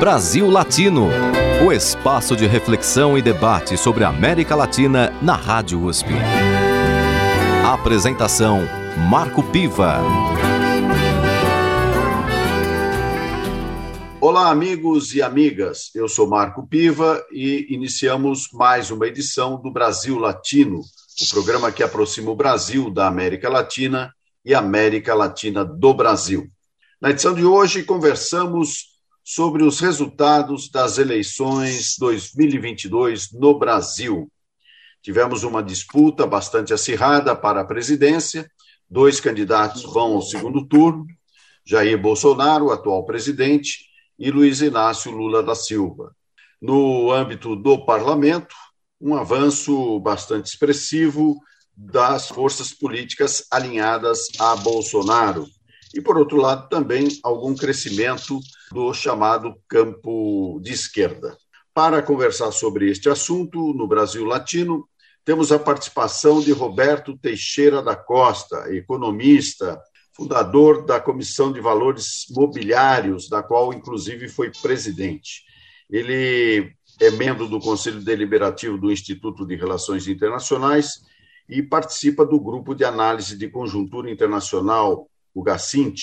Brasil Latino, o espaço de reflexão e debate sobre a América Latina na Rádio USP. Apresentação: Marco Piva. Olá, amigos e amigas. Eu sou Marco Piva e iniciamos mais uma edição do Brasil Latino, o programa que aproxima o Brasil da América Latina e a América Latina do Brasil. Na edição de hoje, conversamos sobre os resultados das eleições 2022 no Brasil. Tivemos uma disputa bastante acirrada para a presidência, dois candidatos vão ao segundo turno: Jair Bolsonaro, atual presidente, e Luiz Inácio Lula da Silva. No âmbito do parlamento, um avanço bastante expressivo das forças políticas alinhadas a Bolsonaro e, por outro lado, também algum crescimento do chamado campo de esquerda. Para conversar sobre este assunto no Brasil Latino, temos a participação de Roberto Teixeira da Costa, economista, fundador da Comissão de Valores Mobiliários, da qual, inclusive, foi presidente. Ele é membro do Conselho Deliberativo do Instituto de Relações Internacionais e participa do Grupo de Análise de Conjuntura Internacional o GACINT,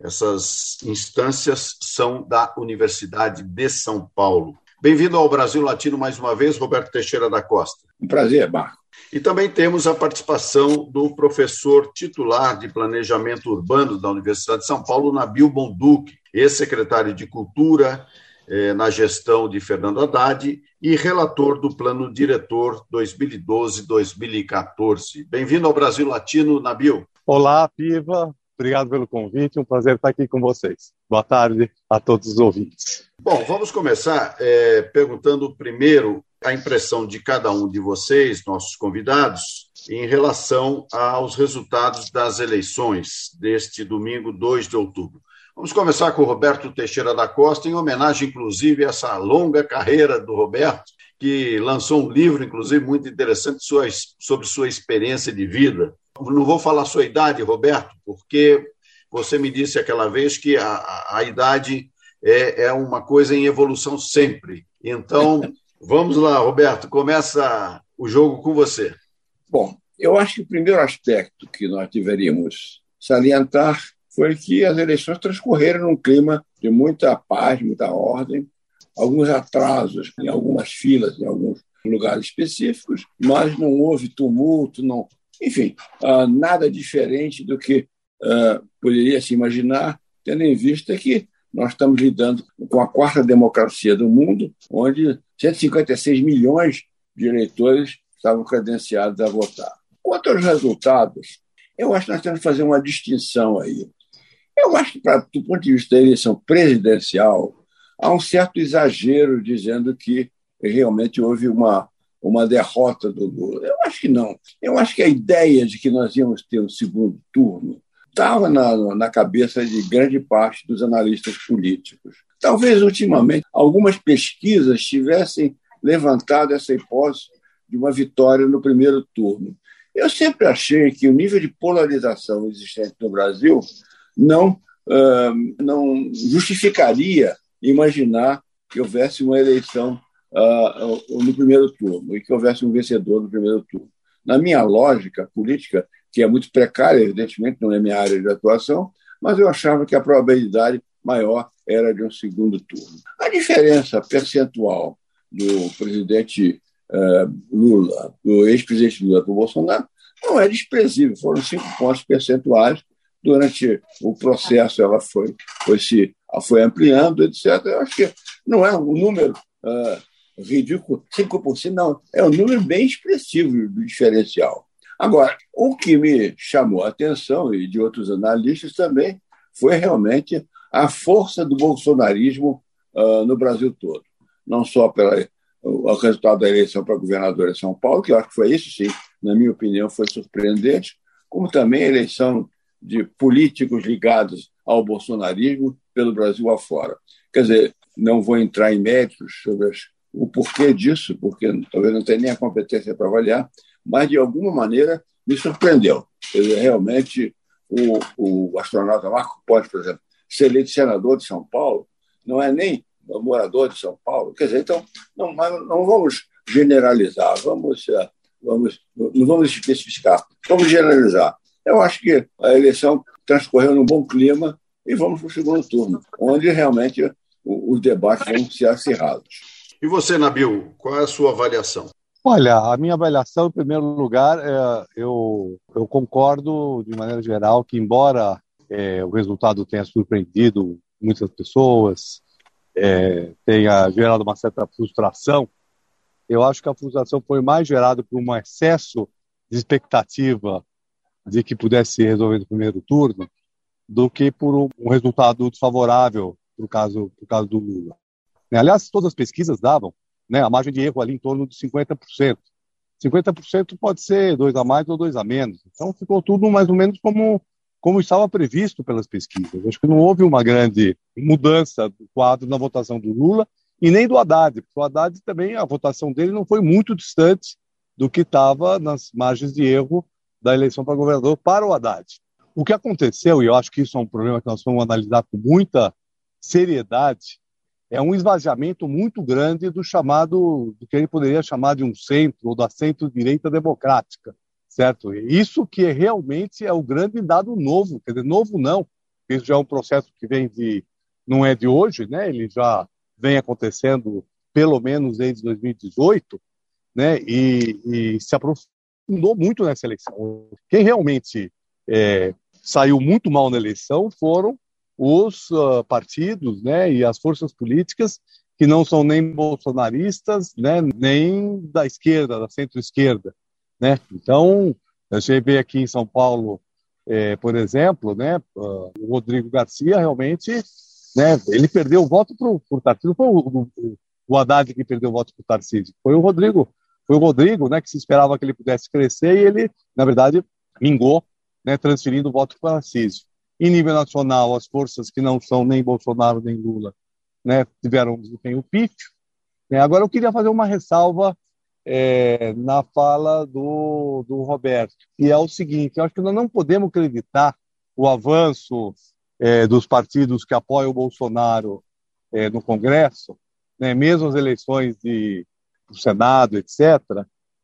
essas instâncias são da Universidade de São Paulo. Bem-vindo ao Brasil Latino mais uma vez, Roberto Teixeira da Costa. Um prazer, Marco. E também temos a participação do professor titular de Planejamento Urbano da Universidade de São Paulo, Nabil Bonduque, ex-secretário de Cultura eh, na gestão de Fernando Haddad e relator do Plano Diretor 2012-2014. Bem-vindo ao Brasil Latino, Nabil. Olá, Piva. Obrigado pelo convite, um prazer estar aqui com vocês. Boa tarde a todos os ouvintes. Bom, vamos começar é, perguntando primeiro a impressão de cada um de vocês, nossos convidados, em relação aos resultados das eleições deste domingo, 2 de outubro. Vamos começar com o Roberto Teixeira da Costa, em homenagem, inclusive, a essa longa carreira do Roberto, que lançou um livro, inclusive, muito interessante sobre sua experiência de vida. Não vou falar sua idade, Roberto, porque você me disse aquela vez que a, a, a idade é, é uma coisa em evolução sempre. Então, vamos lá, Roberto, começa o jogo com você. Bom, eu acho que o primeiro aspecto que nós deveríamos salientar foi que as eleições transcorreram num clima de muita paz, muita ordem, alguns atrasos em algumas filas, em alguns lugares específicos, mas não houve tumulto, não, enfim, uh, nada diferente do que uh, poderia se imaginar, tendo em vista que nós estamos lidando com a quarta democracia do mundo, onde 156 milhões de eleitores estavam credenciados a votar. Quanto aos resultados, eu acho que nós temos que fazer uma distinção aí. Eu acho que, do ponto de vista da eleição presidencial, há um certo exagero dizendo que realmente houve uma uma derrota do Lula. Eu acho que não. Eu acho que a ideia de que nós íamos ter um segundo turno estava na, na cabeça de grande parte dos analistas políticos. Talvez, ultimamente, algumas pesquisas tivessem levantado essa hipótese de uma vitória no primeiro turno. Eu sempre achei que o nível de polarização existente no Brasil não, não justificaria imaginar que houvesse uma eleição uh, no primeiro turno e que houvesse um vencedor no primeiro turno. Na minha lógica política, que é muito precária, evidentemente, não é minha área de atuação, mas eu achava que a probabilidade maior era de um segundo turno. A diferença percentual do presidente uh, Lula, do ex-presidente Lula para o Bolsonaro, não é desprezível, foram cinco pontos percentuais. Durante o processo, ela foi, foi, se, foi ampliando, etc. Eu acho que não é um número uh, ridículo, 5% não, é um número bem expressivo do diferencial. Agora, o que me chamou a atenção, e de outros analistas também, foi realmente a força do bolsonarismo uh, no Brasil todo. Não só pelo resultado da eleição para governador de São Paulo, que eu acho que foi isso, sim, na minha opinião, foi surpreendente, como também a eleição de políticos ligados ao bolsonarismo pelo Brasil afora. Quer dizer, não vou entrar em méritos sobre o porquê disso, porque talvez não tenha nem a competência para avaliar, mas de alguma maneira me surpreendeu. Dizer, realmente, o, o astronauta Marco Pontes, por exemplo, ser eleito senador de São Paulo, não é nem morador de São Paulo. Quer dizer, então, não, não vamos generalizar, vamos, eh, vamos, não vamos especificar, vamos generalizar. Eu acho que a eleição transcorreu num bom clima e vamos para o segundo turno, onde realmente os debates vão ser acirrados. E você, Nabil, qual é a sua avaliação? Olha, a minha avaliação, em primeiro lugar, é, eu, eu concordo, de maneira geral, que, embora é, o resultado tenha surpreendido muitas pessoas, é, tenha gerado uma certa frustração, eu acho que a frustração foi mais gerada por um excesso de expectativa de que pudesse ser resolvido no primeiro turno do que por um resultado desfavorável por caso, caso do Lula. Aliás, todas as pesquisas davam né, a margem de erro ali em torno de 50%. 50% pode ser dois a mais ou dois a menos. Então ficou tudo mais ou menos como, como estava previsto pelas pesquisas. Acho que não houve uma grande mudança do quadro na votação do Lula e nem do Haddad, porque o Haddad também, a votação dele não foi muito distante do que estava nas margens de erro da eleição para governador para o Haddad. O que aconteceu, e eu acho que isso é um problema que nós vamos analisar com muita seriedade, é um esvaziamento muito grande do chamado, do que ele poderia chamar de um centro ou da centro-direita democrática, certo? Isso que é realmente é o grande dado novo, quer dizer, novo não, isso já é um processo que vem de, não é de hoje, né? Ele já vem acontecendo pelo menos desde 2018, né? E, e se aprofundou muito nessa eleição. Quem realmente é, saiu muito mal na eleição foram os uh, partidos né, e as forças políticas que não são nem bolsonaristas, né, nem da esquerda, da centro-esquerda. Né? Então, a gente vê aqui em São Paulo, é, por exemplo, né, uh, o Rodrigo Garcia realmente né, ele perdeu o voto para o Tarcísio, foi o, o, o Haddad que perdeu o voto para o Tarcísio, foi o Rodrigo, foi o Rodrigo né, que se esperava que ele pudesse crescer e ele, na verdade, mingou, né, transferindo o voto para Tarcísio. Em nível nacional, as forças que não são nem Bolsonaro nem Lula né, tiveram um desempenho pífio. Né? Agora, eu queria fazer uma ressalva é, na fala do, do Roberto, que é o seguinte: eu acho que nós não podemos acreditar o avanço é, dos partidos que apoiam o Bolsonaro é, no Congresso, né, mesmo as eleições de, do Senado, etc.,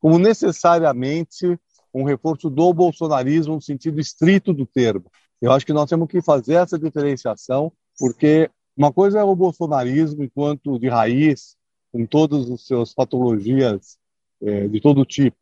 como necessariamente um reforço do bolsonarismo no sentido estrito do termo. Eu acho que nós temos que fazer essa diferenciação, porque uma coisa é o bolsonarismo enquanto de raiz, com todas as suas patologias é, de todo tipo.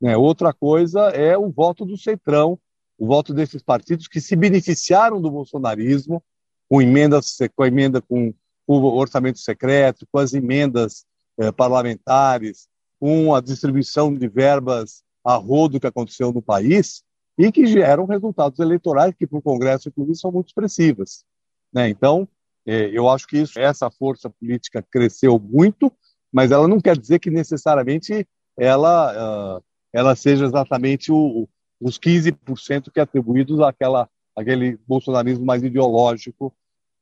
Né? Outra coisa é o voto do centrão, o voto desses partidos que se beneficiaram do bolsonarismo com emendas, com a emenda com o orçamento secreto, com as emendas eh, parlamentares, com a distribuição de verbas a rodo que aconteceu no país, e que geram resultados eleitorais que para o Congresso, inclusive, são muito expressivas. Né? Então, é, eu acho que isso, essa força política cresceu muito, mas ela não quer dizer que necessariamente ela, uh, ela seja exatamente o, os 15% que é atribuídos àquela, àquele bolsonarismo mais ideológico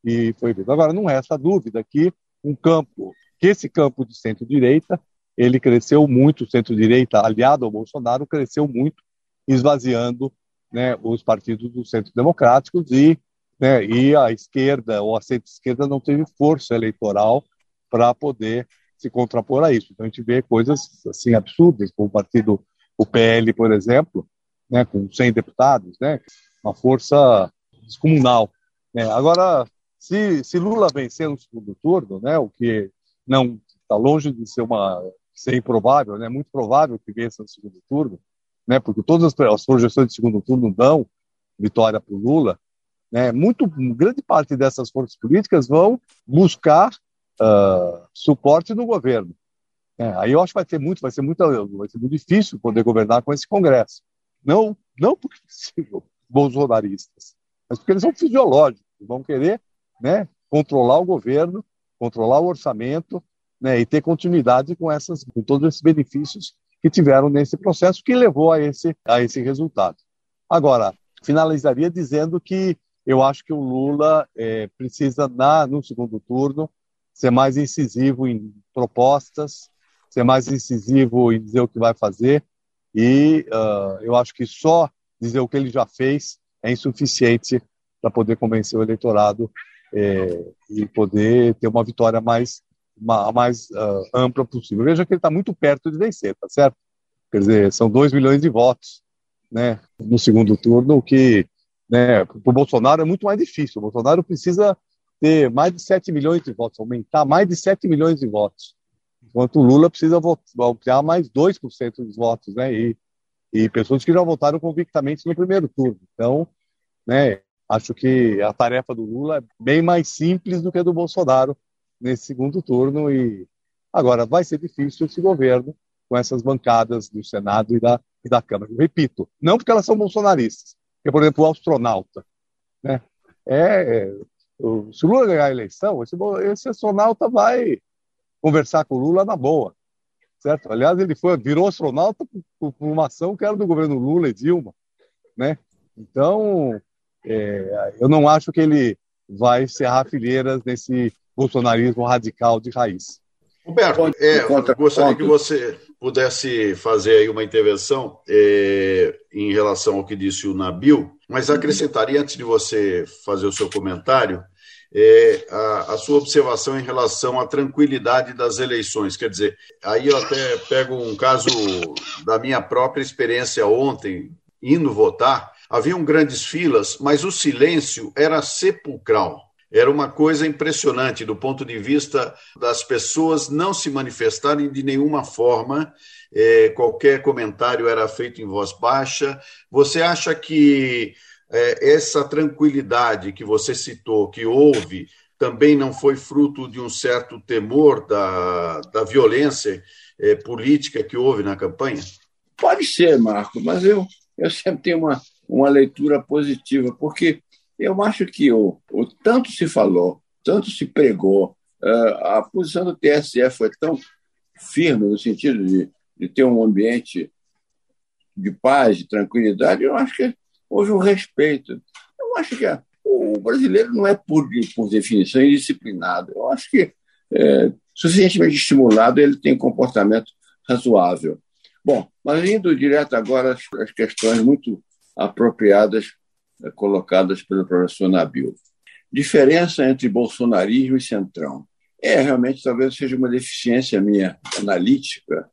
que foi visto. Agora, não resta dúvida que um campo, que esse campo de centro-direita, ele cresceu muito, o centro-direita aliado ao Bolsonaro cresceu muito esvaziando né, os partidos do centro democráticos e, né, e a esquerda ou a centro-esquerda não teve força eleitoral para poder se contrapor a isso. Então a gente vê coisas assim absurdas, como o partido, o PL, por exemplo, né, com 100 deputados, né, uma força descomunal. Né. Agora, se, se Lula vencer no segundo turno, né, o que não está longe de ser uma ser improvável, né, muito provável que vença no segundo turno, né, porque todas as, as projeções de segundo turno dão vitória para o Lula, né, muito grande parte dessas forças políticas vão buscar uh, suporte no governo. É, aí eu acho que vai ter muito, vai ser muito, vai ser muito difícil poder governar com esse Congresso. Não, não porque sejam bolsonaristas, mas porque eles são fisiológicos, vão querer, né, controlar o governo, controlar o orçamento, né, e ter continuidade com essas, com todos esses benefícios que tiveram nesse processo que levou a esse, a esse resultado. Agora, finalizaria dizendo que eu acho que o Lula é, precisa, na, no segundo turno, ser mais incisivo em propostas, ser mais incisivo em dizer o que vai fazer, e uh, eu acho que só dizer o que ele já fez é insuficiente para poder convencer o eleitorado é, e poder ter uma vitória mais, uma, mais uh, ampla possível. Veja que ele está muito perto de vencer, tá certo? Quer dizer, são 2 milhões de votos né, no segundo turno, o que né, para o Bolsonaro é muito mais difícil. O Bolsonaro precisa ter mais de 7 milhões de votos, aumentar mais de 7 milhões de votos, enquanto o Lula precisa ampliar mais 2% dos votos, né, e, e pessoas que já votaram convictamente no primeiro turno. Então, né, acho que a tarefa do Lula é bem mais simples do que a do Bolsonaro nesse segundo turno e agora vai ser difícil esse governo com essas bancadas do Senado e da, e da Câmara. Eu repito, não porque elas são bolsonaristas, porque, por exemplo, o astronauta, né? É, é se o Lula ganhar a eleição, esse, esse astronauta vai conversar com o Lula na boa, certo? Aliás, ele foi, virou astronauta por, por uma ação que era do governo Lula e Dilma, né? Então, é, eu não acho que ele vai cerrar fileiras nesse bolsonarismo radical de raiz. Roberto, é, gostaria que você pudesse fazer aí uma intervenção é, em relação ao que disse o Nabil, mas acrescentaria, antes de você fazer o seu comentário, é, a, a, sua observação em relação à tranquilidade das eleições. Quer dizer, aí eu até pego um caso da minha própria experiência ontem, indo votar, haviam grandes filas, mas o silêncio era sepulcral. Era uma coisa impressionante do ponto de vista das pessoas não se manifestarem de nenhuma forma, é, qualquer comentário era feito em voz baixa. Você acha que é, essa tranquilidade que você citou, que houve, também não foi fruto de um certo temor da, da violência é, política que houve na campanha? Pode ser, Marco, mas eu, eu sempre tenho uma, uma leitura positiva, porque eu acho que o, o tanto se falou, tanto se pregou, uh, a posição do TSE foi tão firme no sentido de, de ter um ambiente de paz, de tranquilidade, eu acho que houve um respeito. Eu acho que a, o brasileiro não é, por, por definição, indisciplinado. Eu acho que, é, suficientemente estimulado, ele tem um comportamento razoável. Bom, mas indo direto agora às, às questões muito apropriadas eh, colocadas pelo professor Nabil. Diferença entre bolsonarismo e centrão. É, realmente, talvez seja uma deficiência minha analítica,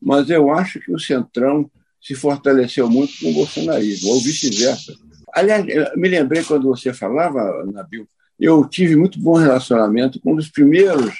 mas eu acho que o centrão se fortaleceu muito com o bolsonarismo, ou vice-versa. Aliás, me lembrei quando você falava, Nabil, eu tive muito bom relacionamento com um dos primeiros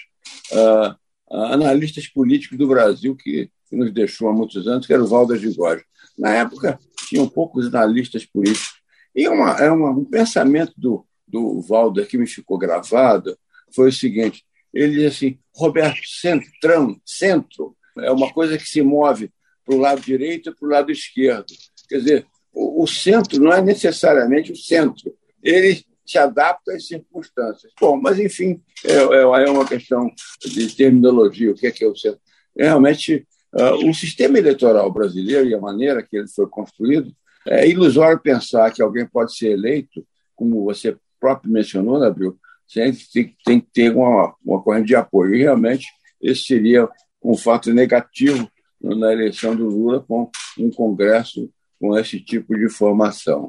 uh, analistas políticos do Brasil que, que, nos deixou há muitos anos, que era o Valdas de Góes. Na época, tinham poucos analistas políticos e uma, é uma, um pensamento do, do Valder que me ficou gravado foi o seguinte: ele diz assim, Roberto, centrão, centro, é uma coisa que se move para o lado direito e para o lado esquerdo. Quer dizer, o, o centro não é necessariamente o centro, ele se adapta às circunstâncias. Bom, mas enfim, é, é, é uma questão de terminologia, o que é que é o centro. Realmente, uh, o sistema eleitoral brasileiro e a maneira que ele foi construído é ilusório pensar que alguém pode ser eleito, como você próprio mencionou, Nabil, né, tem, tem que ter uma, uma corrente de apoio. E realmente esse seria um fato negativo na eleição do Lula com um Congresso com esse tipo de formação.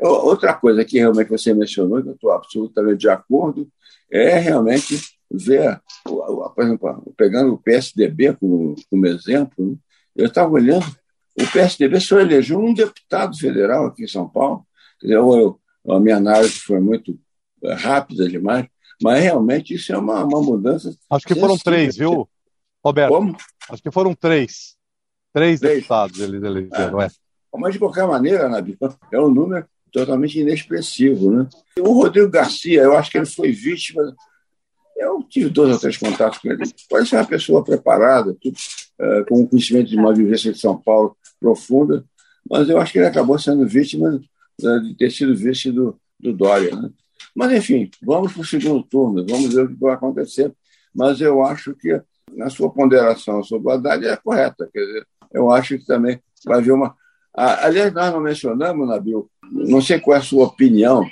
Outra coisa que realmente você mencionou, que eu estou absolutamente de acordo, é realmente ver, por exemplo, pegando o PSDB como, como exemplo, né, eu estava olhando o PSDB só elegeu um deputado federal aqui em São Paulo. Eu, a minha análise foi muito eh, rápida demais, mas realmente isso é uma, uma mudança. Acho que foram três, viu, Roberto? Como? Acho que foram três. Três, três. deputados eles elegeram, é. é. Mas, de qualquer maneira, Nabi, é um número totalmente inexpressivo. Né? O Rodrigo Garcia, eu acho que ele foi vítima eu tive dois ou três contatos com ele. Ser uma pessoa preparada, tudo, uh, com conhecimento de uma vivência de São Paulo profunda, mas eu acho que ele acabou sendo vítima uh, de ter sido vice do, do Dória. Né? Mas, enfim, vamos para o segundo turno, vamos ver o que vai acontecer. Mas eu acho que na sua ponderação sobre o Haddad é correta. Quer dizer, eu acho que também vai haver uma. Aliás, nós não mencionamos, Nabil, não sei qual é a sua opinião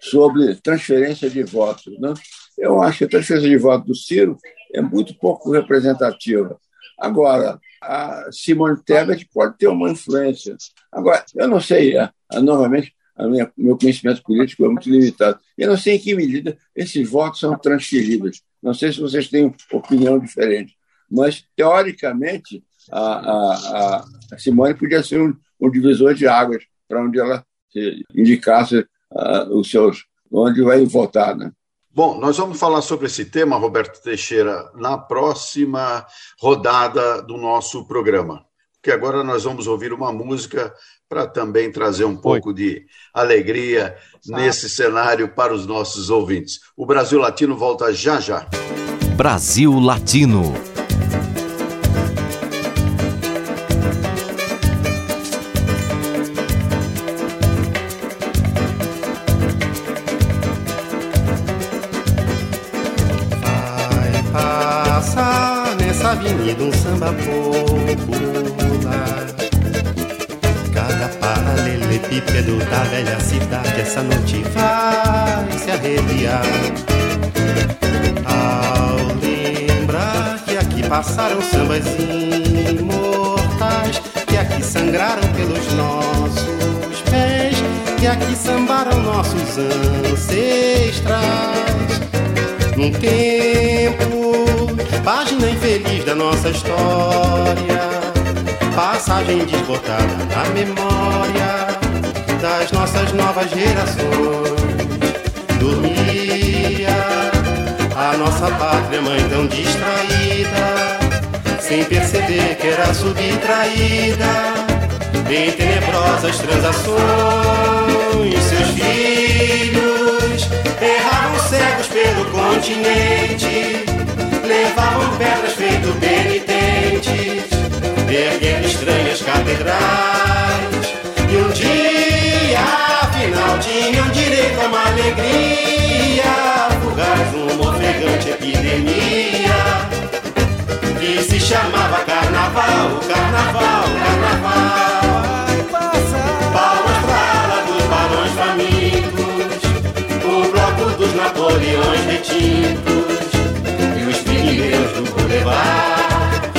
sobre transferência de votos. Né? Eu acho que a transferência de votos do Ciro é muito pouco representativa. Agora, a Simone Tebet pode ter uma influência. Agora, eu não sei, é, é, novamente, o meu conhecimento político é muito limitado. Eu não sei em que medida esses votos são transferidos. Não sei se vocês têm opinião diferente, mas, teoricamente, a, a, a Simone podia ser um, um divisor de águas para onde ela indicasse uh, os seus, onde vai votar. Né? Bom, nós vamos falar sobre esse tema, Roberto Teixeira, na próxima rodada do nosso programa. Porque agora nós vamos ouvir uma música para também trazer um pouco de alegria nesse cenário para os nossos ouvintes. O Brasil Latino volta já já. Brasil Latino. Nossos ancestrais. Num tempo página infeliz da nossa história, passagem desbotada na memória das nossas novas gerações. Dormia a nossa pátria mãe tão distraída, sem perceber que era subtraída em tenebrosas transações. Seus filhos erravam cegos pelo continente levavam pedras feito penitentes, erguendo estranhas catedrais. E um dia, afinal, tinham direito a uma alegria, fugaz, uma ofegante epidemia, que se chamava Carnaval, Carnaval, Carnaval. Napoleões retintos Deus do Boulevard.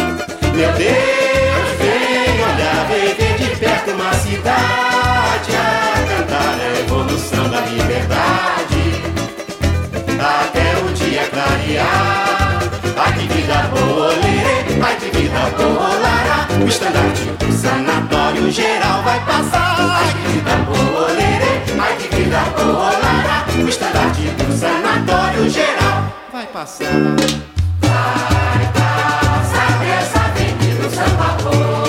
Meu Deus, vem olhar, vem ver de perto uma cidade a cantar a evolução da liberdade. Até o dia clarear, ai que vida boa, lerê, ai que vida boa. O estandarte do sanatório geral vai passar. Ai que vida geral vai passar. Você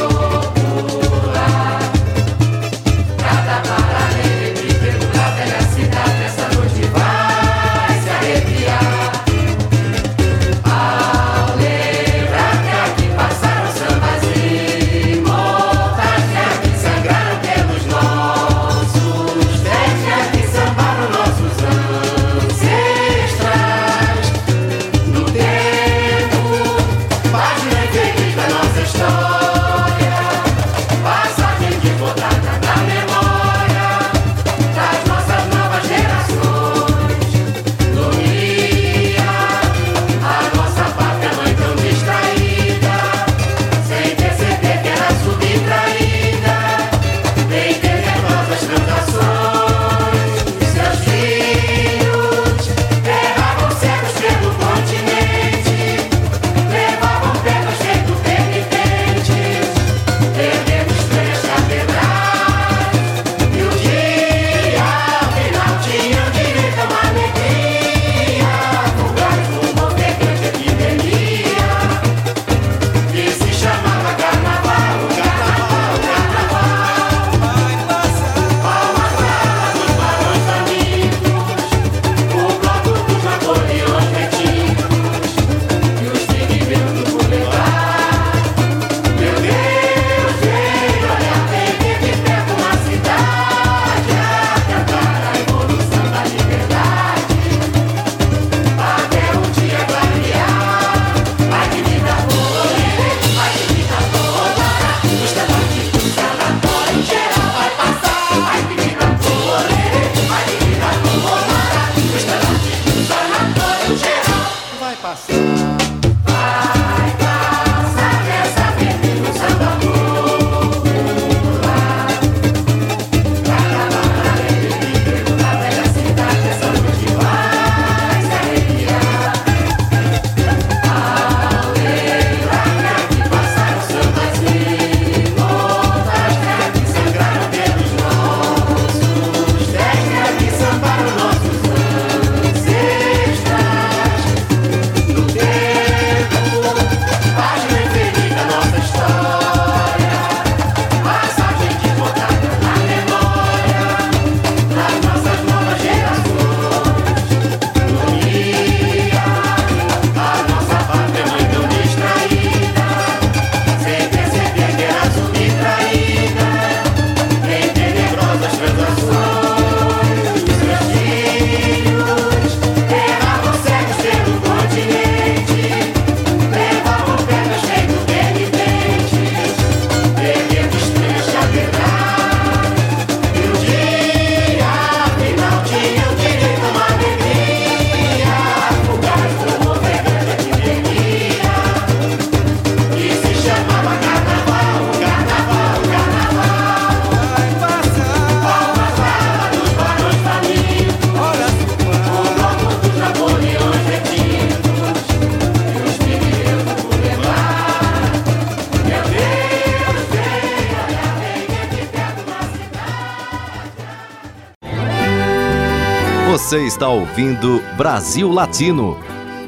está ouvindo Brasil Latino,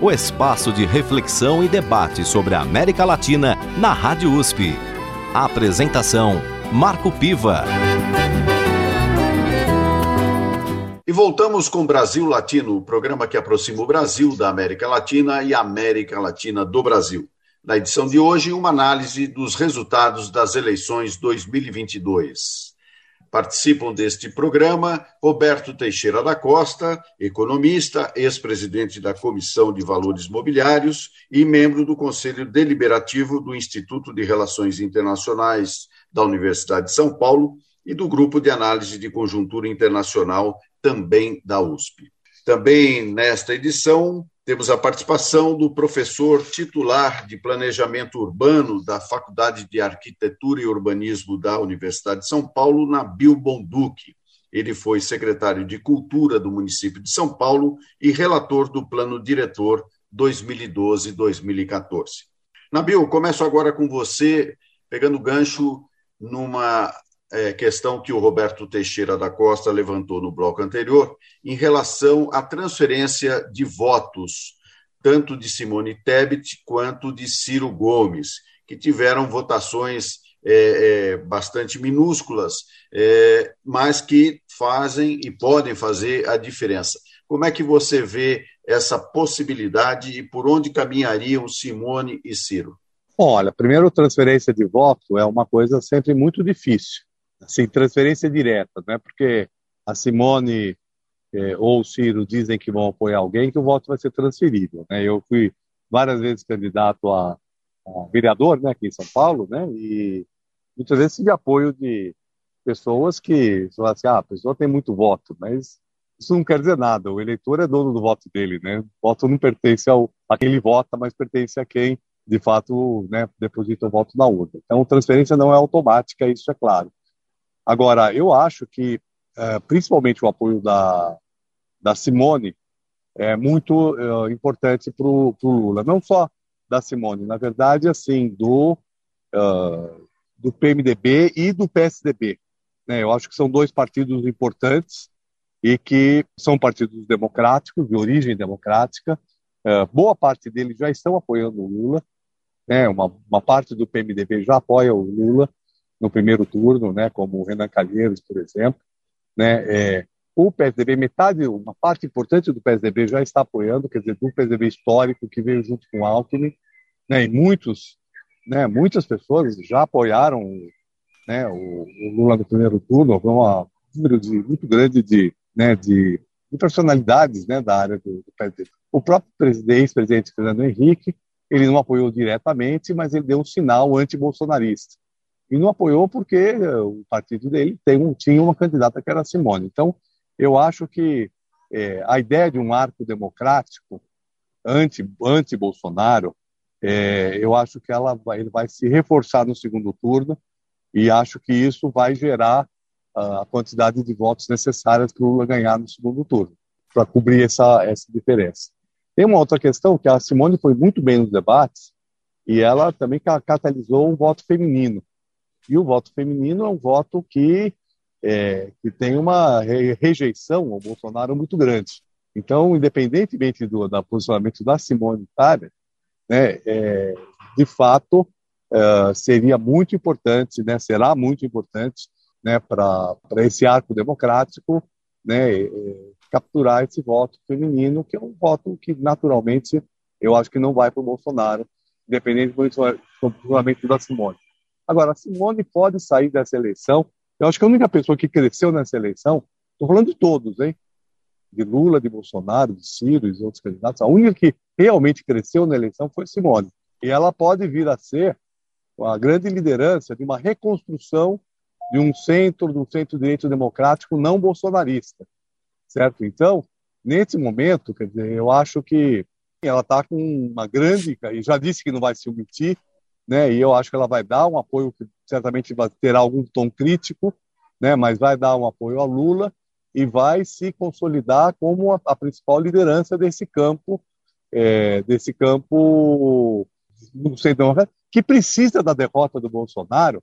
o espaço de reflexão e debate sobre a América Latina na Rádio USP. A apresentação: Marco Piva. E voltamos com Brasil Latino, o programa que aproxima o Brasil da América Latina e a América Latina do Brasil. Na edição de hoje, uma análise dos resultados das eleições 2022. Participam deste programa Roberto Teixeira da Costa, economista, ex-presidente da Comissão de Valores Mobiliários e membro do Conselho Deliberativo do Instituto de Relações Internacionais da Universidade de São Paulo e do Grupo de Análise de Conjuntura Internacional, também da USP. Também nesta edição, temos a participação do professor titular de Planejamento Urbano da Faculdade de Arquitetura e Urbanismo da Universidade de São Paulo, Nabil Bonduque. Ele foi secretário de Cultura do município de São Paulo e relator do Plano Diretor 2012-2014. Nabil, começo agora com você, pegando gancho numa é, questão que o Roberto Teixeira da Costa levantou no bloco anterior, em relação à transferência de votos, tanto de Simone Tebet quanto de Ciro Gomes, que tiveram votações é, é, bastante minúsculas, é, mas que fazem e podem fazer a diferença. Como é que você vê essa possibilidade e por onde caminhariam Simone e Ciro? Olha, primeiro, transferência de voto é uma coisa sempre muito difícil assim, transferência direta, né? Porque a Simone é, ou o Ciro dizem que vão apoiar alguém, que o voto vai ser transferido, né? Eu fui várias vezes candidato a, a vereador, né, aqui em São Paulo, né? E muitas vezes tive apoio de pessoas que falam assim, ah, a pessoa tem muito voto, mas isso não quer dizer nada. O eleitor é dono do voto dele, né? O voto não pertence ao a quem ele vota, mas pertence a quem de fato né, deposita o voto na urna. Então, transferência não é automática, isso é claro. Agora, eu acho que, é, principalmente o apoio da, da Simone, é muito é, importante para o Lula. Não só da Simone, na verdade, assim, do, uh, do PMDB e do PSDB. Né? Eu acho que são dois partidos importantes e que são partidos democráticos, de origem democrática. Boa parte deles já estão apoiando o Lula. Né? Uma, uma parte do PMDB já apoia o Lula no primeiro turno, né, como o Renan Calheiros, por exemplo. Né, é, o PSDB, metade, uma parte importante do PSDB já está apoiando, quer dizer, do PSDB histórico que veio junto com o Alckmin, né, e muitos, né, muitas pessoas já apoiaram né, o, o Lula no primeiro turno, um número de, muito grande de, né, de, de personalidades né, da área do, do PSDB. O próprio presidente, presidente Fernando Henrique, ele não apoiou diretamente, mas ele deu um sinal anti-bolsonarista e não apoiou porque eh, o partido dele tem um, tinha uma candidata que era Simone. Então, eu acho que é, a ideia de um arco democrático anti-Bolsonaro, anti é, eu acho que ela vai, ele vai se reforçar no segundo turno e acho que isso vai gerar a quantidade de votos necessárias para o Lula ganhar no segundo turno, para cobrir essa, essa diferença. Tem uma outra questão, que a Simone foi muito bem nos debates, e ela também catalisou um voto feminino. E o voto feminino é um voto que, é, que tem uma rejeição ao Bolsonaro muito grande. Então, independentemente do, do posicionamento da Simone Tebet, né, é, de fato, é, seria muito importante, né, será muito importante né, para esse arco democrático né, é, capturar esse voto feminino, que é um voto que, naturalmente, eu acho que não vai para o Bolsonaro, independente do posicionamento da Simone. Agora, Simone pode sair dessa eleição. Eu acho que a única pessoa que cresceu nessa eleição, estou falando de todos, hein? De Lula, de Bolsonaro, de Ciro e de outros candidatos, a única que realmente cresceu na eleição foi Simone. E ela pode vir a ser a grande liderança de uma reconstrução de um centro, do centro-direito democrático não bolsonarista, certo? Então, nesse momento, quer dizer, eu acho que ela está com uma grande, e já disse que não vai se omitir, né? E eu acho que ela vai dar um apoio que certamente vai ter algum tom crítico, né? Mas vai dar um apoio ao Lula e vai se consolidar como a, a principal liderança desse campo, é, desse campo não sei não, que precisa da derrota do Bolsonaro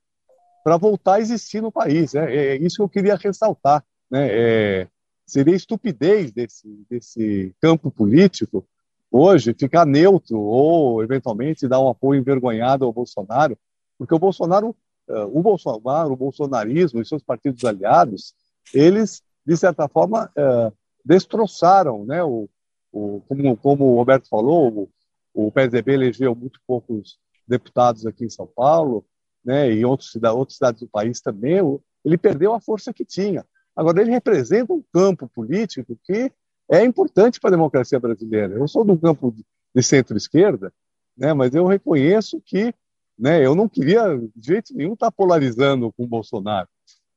para voltar a existir no país. Né? É, é isso que eu queria ressaltar. Né? É, seria estupidez desse, desse campo político hoje ficar neutro ou, eventualmente, dar um apoio envergonhado ao Bolsonaro, porque o Bolsonaro, uh, o Bolsonaro, o bolsonarismo e seus partidos aliados, eles, de certa forma, uh, destroçaram, né, o, o, como, como o Roberto falou, o, o PSDB elegeu muito poucos deputados aqui em São Paulo, né, e outros, outras cidades do país também, ele perdeu a força que tinha. Agora, ele representa um campo político que é importante para a democracia brasileira. Eu sou do campo de centro-esquerda, né, mas eu reconheço que né, eu não queria, de jeito nenhum, estar polarizando com o Bolsonaro.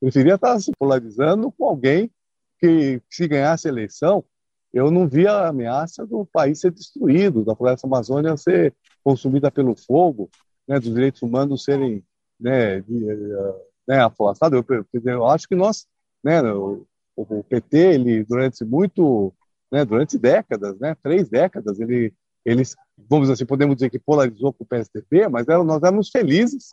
Eu preferia estar se polarizando com alguém que, se ganhasse a eleição, eu não via a ameaça do país ser destruído, da floresta amazônica ser consumida pelo fogo, né, dos direitos humanos serem né, de, uh, né. Eu, eu acho que nós, né, o, o, PT, ele durante muito, né, durante décadas, né, três décadas, ele, eles, vamos assim, podemos dizer que polarizou com o PSDB, mas era, nós éramos felizes,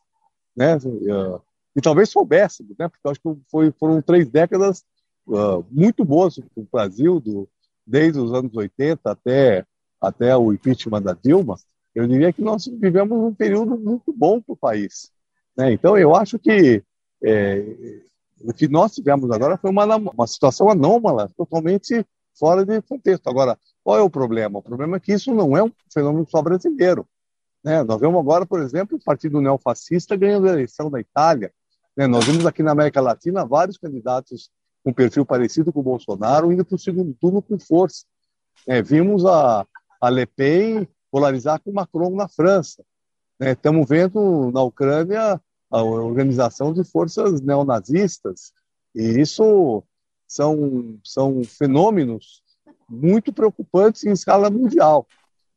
né, uh, e talvez soubéssemos, né, porque acho que foi, foram três décadas uh, muito boas para o Brasil, do, desde os anos 80 até, até o impeachment da Dilma, eu diria que nós vivemos um período muito bom para o país. Né? Então, eu acho que é, o que nós tivemos agora foi uma, uma situação anômala, totalmente fora de contexto. Agora, qual é o problema? O problema é que isso não é um fenômeno só brasileiro. Né? Nós vemos agora, por exemplo, o partido neofascista ganhando a eleição da Itália. Né? Nós vimos aqui na América Latina vários candidatos com perfil parecido com o Bolsonaro indo para o segundo turno com força. É, vimos a, a Le Pen polarizar com Macron na França. Estamos né? vendo na Ucrânia a organização de forças neonazistas, e isso são, são fenômenos muito preocupantes em escala mundial.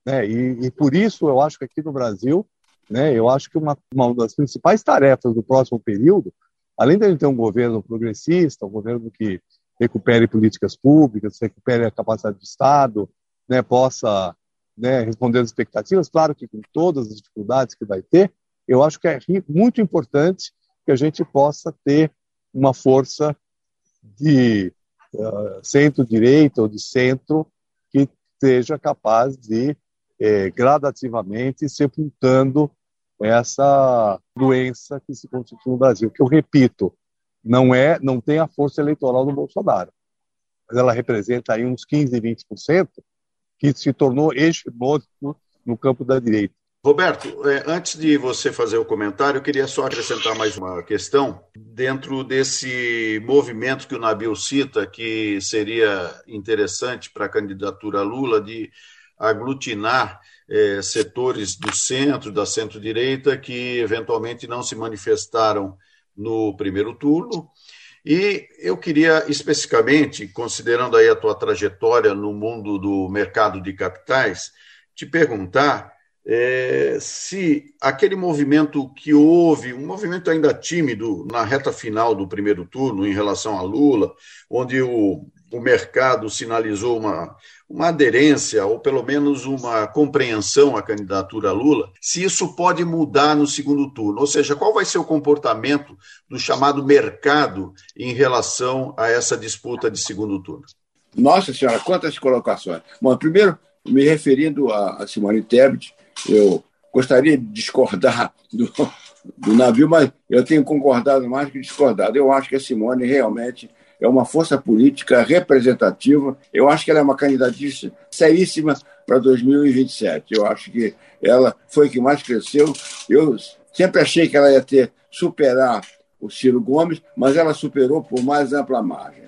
Né? E, e, por isso eu acho que aqui no Brasil, né, eu acho que uma, uma das principais tarefas do próximo período, além de ter um governo progressista, um governo que recupere políticas públicas, recupere a capacidade do Estado, né, possa né, responder às expectativas, claro que com todas as dificuldades que vai ter, eu acho que é muito importante que a gente possa ter uma força de uh, centro-direita ou de centro que seja capaz de eh, gradativamente sepultando essa doença que se constitui no Brasil, que eu repito, não é, não tem a força eleitoral do Bolsonaro, mas ela representa aí uns 15, 20%, que se tornou hegemônico no campo da direita. Roberto, é, antes de você fazer o comentário, eu queria só acrescentar mais uma questão. Dentro desse movimento que o Nabil cita, que seria interessante para a candidatura Lula de aglutinar é, setores do centro, da centro-direita, que eventualmente não se manifestaram no primeiro turno, e eu queria especificamente, considerando aí a tua trajetória no mundo do mercado de capitais, te perguntar é, se aquele movimento que houve, um movimento ainda tímido na reta final do primeiro turno em relação a Lula, onde o, o mercado sinalizou uma, uma aderência, ou pelo menos uma compreensão à candidatura a Lula, se isso pode mudar no segundo turno. Ou seja, qual vai ser o comportamento do chamado mercado em relação a essa disputa de segundo turno? Nossa Senhora, quantas colocações. Bom, primeiro, me referindo a Simone Tebet, eu gostaria de discordar do, do navio, mas eu tenho concordado mais que discordado. Eu acho que a Simone realmente é uma força política representativa. Eu acho que ela é uma candidatíssima seríssima para 2027. Eu acho que ela foi que mais cresceu. Eu sempre achei que ela ia ter superar o Ciro Gomes, mas ela superou por mais ampla margem.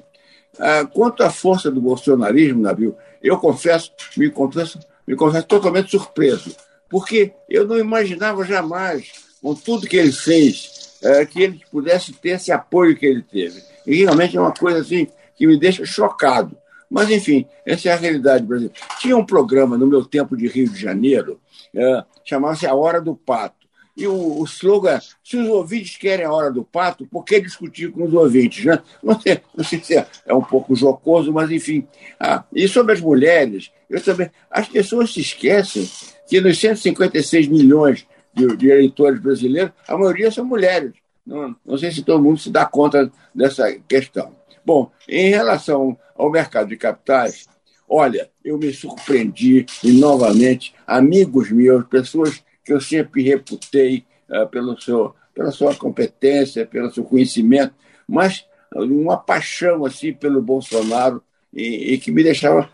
Ah, quanto à força do bolsonarismo, Navio, eu confesso, me confesso, me confesso totalmente surpreso, porque eu não imaginava jamais, com tudo que ele fez, eh, que ele pudesse ter esse apoio que ele teve. E realmente é uma coisa assim que me deixa chocado. Mas, enfim, essa é a realidade brasileira. Tinha um programa no meu tempo de Rio de Janeiro, é, chamava-se A Hora do Pato. E o, o slogan, se os ouvintes querem a hora do pato, por que discutir com os ouvintes? Né? Não, sei, não sei se é, é um pouco jocoso, mas enfim. Ah, e sobre as mulheres, eu também. As pessoas se esquecem que nos 156 milhões de, de eleitores brasileiros, a maioria são mulheres. Não, não sei se todo mundo se dá conta dessa questão. Bom, em relação ao mercado de capitais, olha, eu me surpreendi e, novamente, amigos meus, pessoas que eu sempre reputei uh, pelo seu, pela sua competência, pelo seu conhecimento, mas uma paixão assim pelo Bolsonaro e, e que me deixava.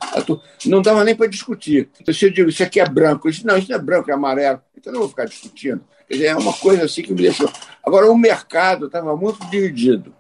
Não dava nem para discutir. Então, se eu digo, isso aqui é branco, eu disse, não, isso não é branco, é amarelo, então não vou ficar discutindo. Quer dizer, é uma coisa assim que me deixou. Agora, o mercado estava muito dividido.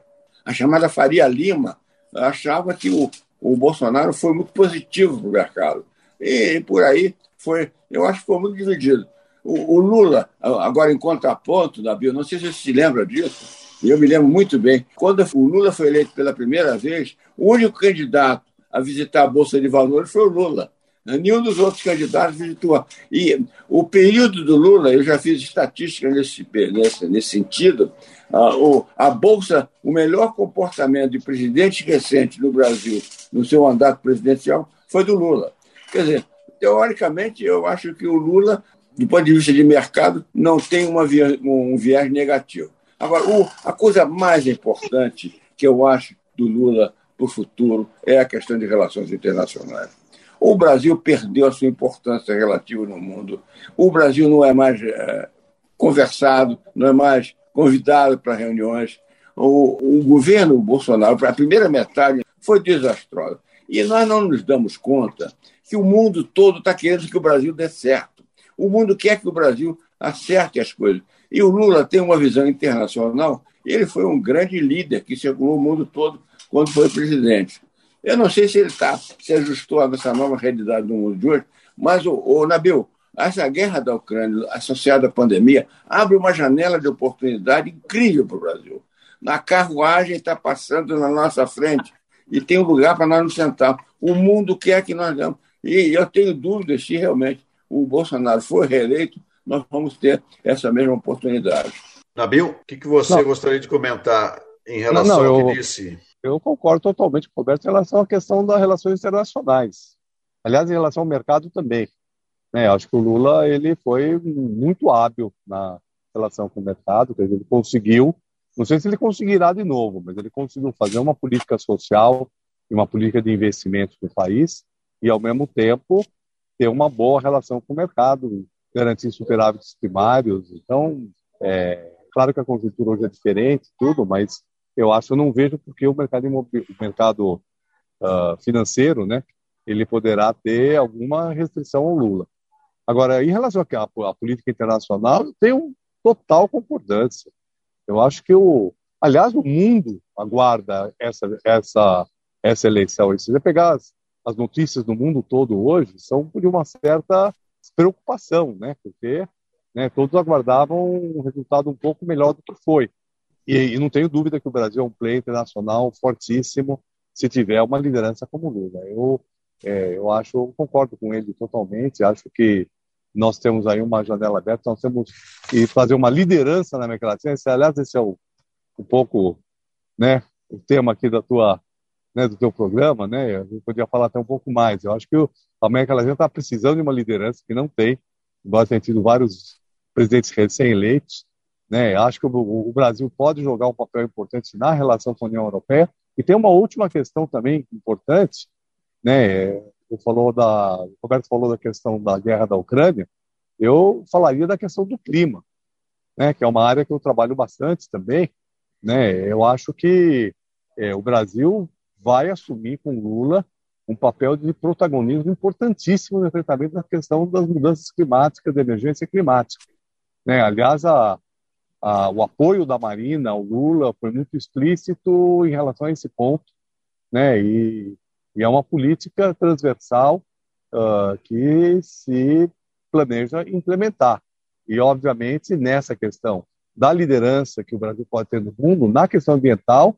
A chamada Faria Lima achava que o, o Bolsonaro foi muito positivo para o mercado. E, e por aí foi, eu acho que foi muito dividido. O, o Lula, agora em contraponto, Davi, não sei se você se lembra disso, eu me lembro muito bem, quando o Lula foi eleito pela primeira vez, o único candidato a visitar a Bolsa de Valores foi o Lula. Nenhum dos outros candidatos visitou. E o período do Lula, eu já fiz estatística nesse, nesse, nesse sentido, a, o, a Bolsa, o melhor comportamento de presidente recente no Brasil, no seu mandato presidencial, foi do Lula. Quer dizer, teoricamente, eu acho que o Lula, do ponto de vista de mercado, não tem uma, um viés negativo. Agora, o, a coisa mais importante que eu acho do Lula para o futuro é a questão de relações internacionais. O Brasil perdeu a sua importância relativa no mundo. O Brasil não é mais é, conversado, não é mais convidado para reuniões. O, o governo Bolsonaro, para a primeira metade, foi desastroso. E nós não nos damos conta que o mundo todo está querendo que o Brasil dê certo. O mundo quer que o Brasil acerte as coisas. E o Lula tem uma visão internacional. Ele foi um grande líder que circulou o mundo todo quando foi presidente. Eu não sei se ele tá, se ajustou a essa nova realidade do mundo de hoje, mas, o, o Nabil, essa guerra da Ucrânia associada à pandemia abre uma janela de oportunidade incrível para o Brasil. Na carruagem está passando na nossa frente e tem um lugar para nós nos sentar. O mundo quer que nós damos. E eu tenho dúvidas se realmente o Bolsonaro for reeleito, nós vamos ter essa mesma oportunidade. Nabil, o que, que você não. gostaria de comentar em relação não, não, ao que disse? Eu concordo totalmente com o Roberto em relação à questão das relações internacionais. Aliás, em relação ao mercado também. É, acho que o Lula ele foi muito hábil na relação com o mercado, quer dizer, ele conseguiu, não sei se ele conseguirá de novo, mas ele conseguiu fazer uma política social e uma política de investimentos no país e, ao mesmo tempo, ter uma boa relação com o mercado, garantir superávites primários. Então, é claro que a conjuntura hoje é diferente, tudo, mas eu acho, eu não vejo porque o mercado, o mercado uh, financeiro, né, ele poderá ter alguma restrição ao Lula. Agora, em relação à, política internacional, eu tenho total concordância. Eu acho que o, aliás, o mundo aguarda essa essa essa eleição. E se você pegar as, as notícias do mundo todo hoje, são de uma certa preocupação, né? Porque né, todos aguardavam um resultado um pouco melhor do que foi. E, e, não tenho dúvida que o Brasil é um player internacional fortíssimo se tiver uma liderança como Lula. Eu, é, eu acho, eu concordo com ele totalmente. Acho que nós temos aí uma janela aberta, nós temos que fazer uma liderança na América Latina. Esse, aliás, esse é o, um pouco, né, o tema aqui da tua, né, do teu programa, né? Eu podia falar até um pouco mais. Eu acho que a América Latina está precisando de uma liderança que não tem. Nós temos tido vários presidentes recém-eleitos, né? Acho que o, o, Brasil pode jogar um papel importante na relação com a União Europeia. E tem uma última questão também importante, né? falou da, o Roberto falou da questão da guerra da Ucrânia. Eu falaria da questão do clima, né? Que é uma área que eu trabalho bastante também, né? Eu acho que é, o Brasil vai assumir com Lula um papel de protagonismo importantíssimo no enfrentamento da questão das mudanças climáticas, da emergência climática. Né? Aliás, a, a, o apoio da Marina ao Lula foi muito explícito em relação a esse ponto, né? E, e é uma política transversal uh, que se planeja implementar. E, obviamente, nessa questão da liderança que o Brasil pode ter no mundo, na questão ambiental,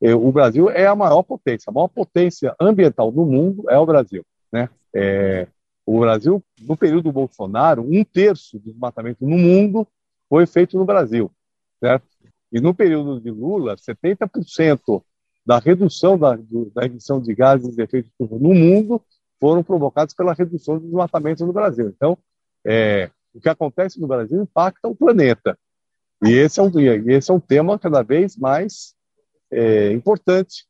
o Brasil é a maior potência. A maior potência ambiental do mundo é o Brasil. Né? É, o Brasil, no período do Bolsonaro, um terço do desmatamento no mundo foi feito no Brasil, certo? E no período de Lula, 70% da redução da, do, da emissão de gases de efeito estufa no mundo foram provocados pela redução do desmatamento no Brasil. Então, é, o que acontece no Brasil impacta o planeta. E esse é um, esse é um tema cada vez mais é, importante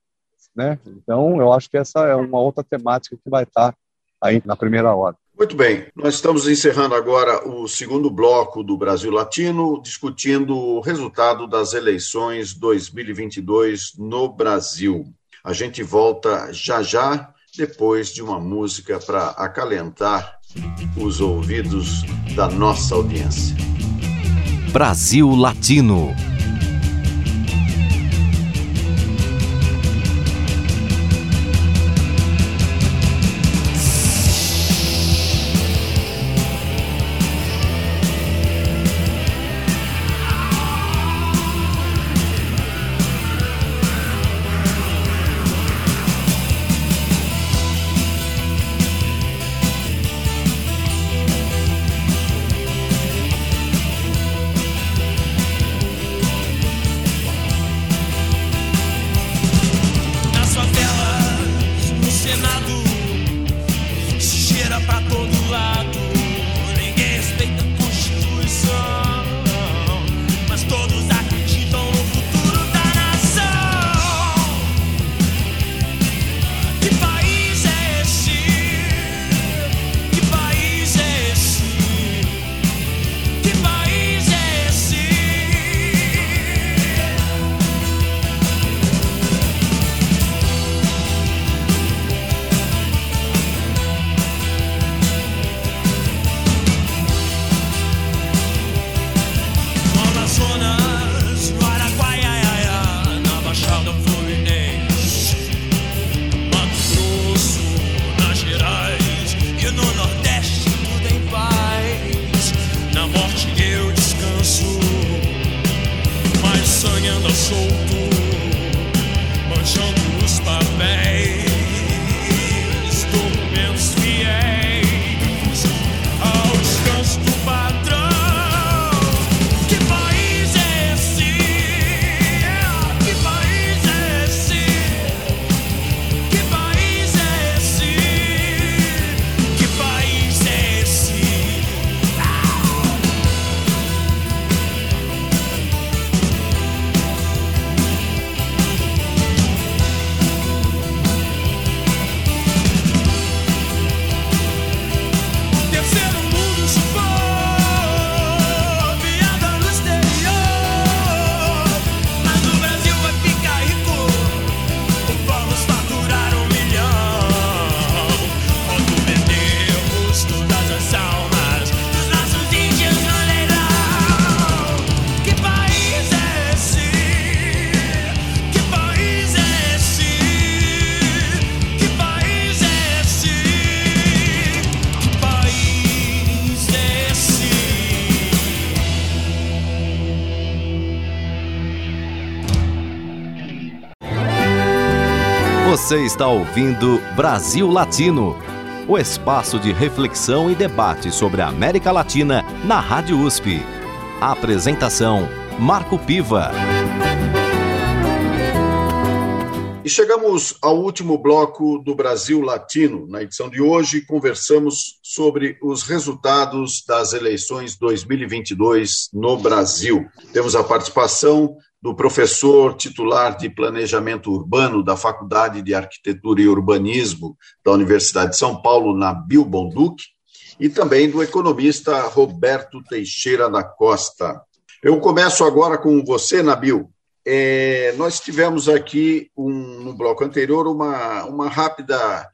né? Então, eu acho que essa é uma outra temática que vai estar aí na primeira hora. Muito bem, nós estamos encerrando agora o segundo bloco do Brasil Latino, discutindo o resultado das eleições 2022 no Brasil. A gente volta já já, depois de uma música para acalentar os ouvidos da nossa audiência. Brasil Latino. Você está ouvindo Brasil Latino, o espaço de reflexão e debate sobre a América Latina na Rádio USP. A apresentação: Marco Piva. E chegamos ao último bloco do Brasil Latino. Na edição de hoje, conversamos sobre os resultados das eleições 2022 no Brasil. Temos a participação do professor titular de Planejamento Urbano da Faculdade de Arquitetura e Urbanismo da Universidade de São Paulo, Nabil Bonduc, e também do economista Roberto Teixeira da Costa. Eu começo agora com você, Nabil. É, nós tivemos aqui, um, no bloco anterior, uma, uma rápida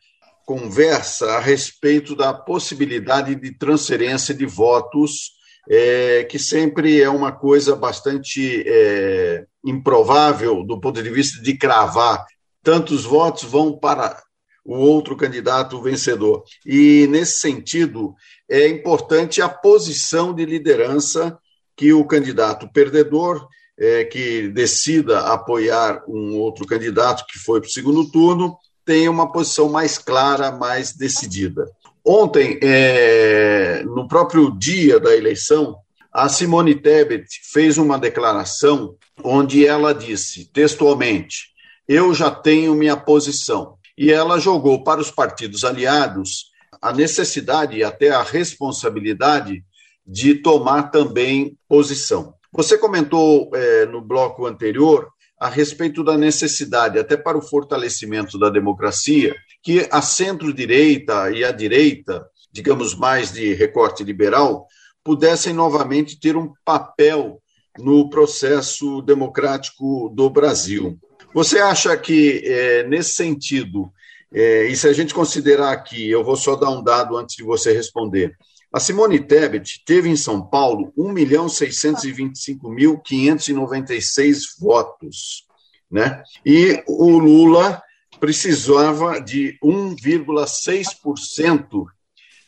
conversa a respeito da possibilidade de transferência de votos é, que sempre é uma coisa bastante é, improvável do ponto de vista de cravar. Tantos votos vão para o outro candidato vencedor. E, nesse sentido, é importante a posição de liderança que o candidato perdedor, é, que decida apoiar um outro candidato que foi para o segundo turno, tenha uma posição mais clara, mais decidida. Ontem, é, no próprio dia da eleição, a Simone Tebet fez uma declaração onde ela disse textualmente: Eu já tenho minha posição. E ela jogou para os partidos aliados a necessidade e até a responsabilidade de tomar também posição. Você comentou é, no bloco anterior a respeito da necessidade, até para o fortalecimento da democracia, que a centro-direita e a direita, digamos mais de recorte liberal, pudessem novamente ter um papel no processo democrático do Brasil. Você acha que, é, nesse sentido, é, e se a gente considerar aqui, eu vou só dar um dado antes de você responder. A Simone Tebet teve em São Paulo 1.625.596 votos, né? E o Lula precisava de 1,6%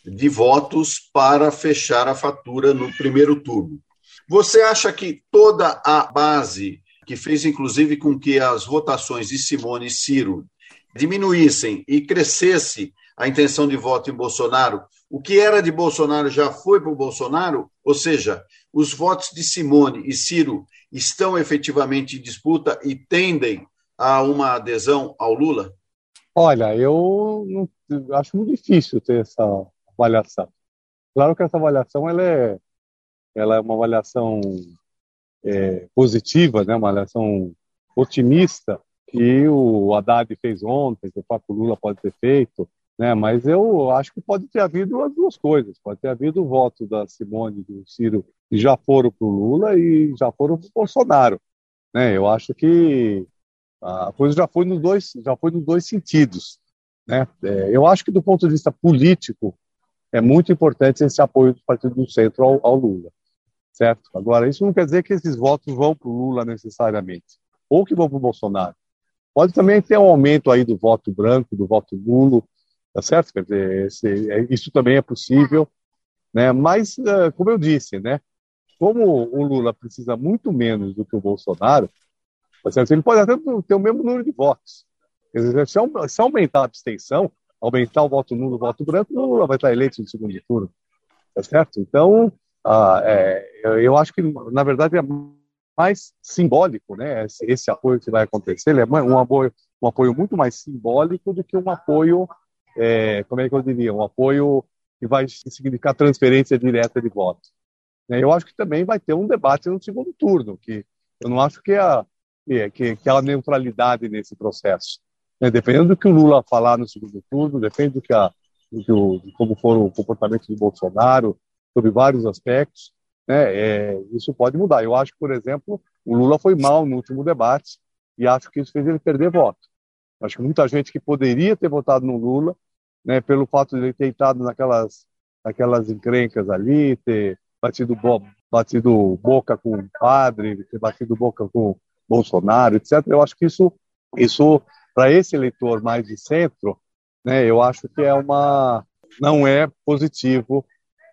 de votos para fechar a fatura no primeiro turno. Você acha que toda a base que fez inclusive com que as votações de Simone e Ciro diminuíssem e crescesse a intenção de voto em Bolsonaro, o que era de Bolsonaro já foi para o Bolsonaro, ou seja, os votos de Simone e Ciro estão efetivamente em disputa e tendem a uma adesão ao Lula? Olha, eu não, acho muito difícil ter essa avaliação. Claro que essa avaliação ela é, ela é uma avaliação é, positiva, né, uma avaliação otimista, que o Haddad fez ontem, que o próprio Lula pode ter feito, né? Mas eu acho que pode ter havido as duas coisas. Pode ter havido o voto da Simone e do Ciro que já foram para o Lula e já foram para o Bolsonaro, né? Eu acho que a coisa já foi nos dois, já foi nos dois sentidos, né? É, eu acho que do ponto de vista político é muito importante esse apoio do Partido do Centro ao, ao Lula, certo? Agora isso não quer dizer que esses votos vão para o Lula necessariamente ou que vão para o Bolsonaro. Pode também ter um aumento aí do voto branco, do voto nulo, tá certo? Quer dizer, esse, é, isso também é possível, né? Mas, uh, como eu disse, né? Como o Lula precisa muito menos do que o Bolsonaro? Ele pode até ter o mesmo número de votos. Quer dizer, se, aumentar a abstenção, aumentar o voto nulo, o voto branco, o Lula vai estar eleito no segundo turno, tá certo? Então, uh, é, eu acho que, na verdade, é mais simbólico, né? Esse, esse apoio que vai acontecer, ele é um apoio, um apoio muito mais simbólico do que um apoio, é, como é que eu diria, um apoio que vai significar transferência direta de votos. Né? Eu acho que também vai ter um debate no segundo turno, que eu não acho que a que, que há neutralidade nesse processo. Né? Dependendo do que o Lula falar no segundo turno, depende do que a do que o, de como for o comportamento de Bolsonaro sobre vários aspectos, né, é, isso pode mudar. Eu acho que, por exemplo, o Lula foi mal no último debate e acho que isso fez ele perder voto. Acho que muita gente que poderia ter votado no Lula, né, pelo fato de ele ter entrado naquelas, naquelas encrencas ali, ter batido, bo batido boca com o padre, ter batido boca com Bolsonaro, etc. Eu acho que isso, isso para esse eleitor mais de centro, né, eu acho que é uma não é positivo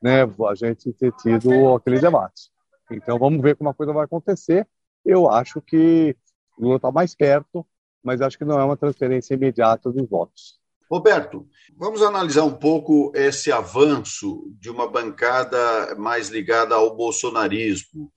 né, a gente ter tido aquele debate. Então vamos ver como a coisa vai acontecer. Eu acho que Lula está mais perto, mas acho que não é uma transferência imediata dos votos. Roberto, vamos analisar um pouco esse avanço de uma bancada mais ligada ao bolsonarismo.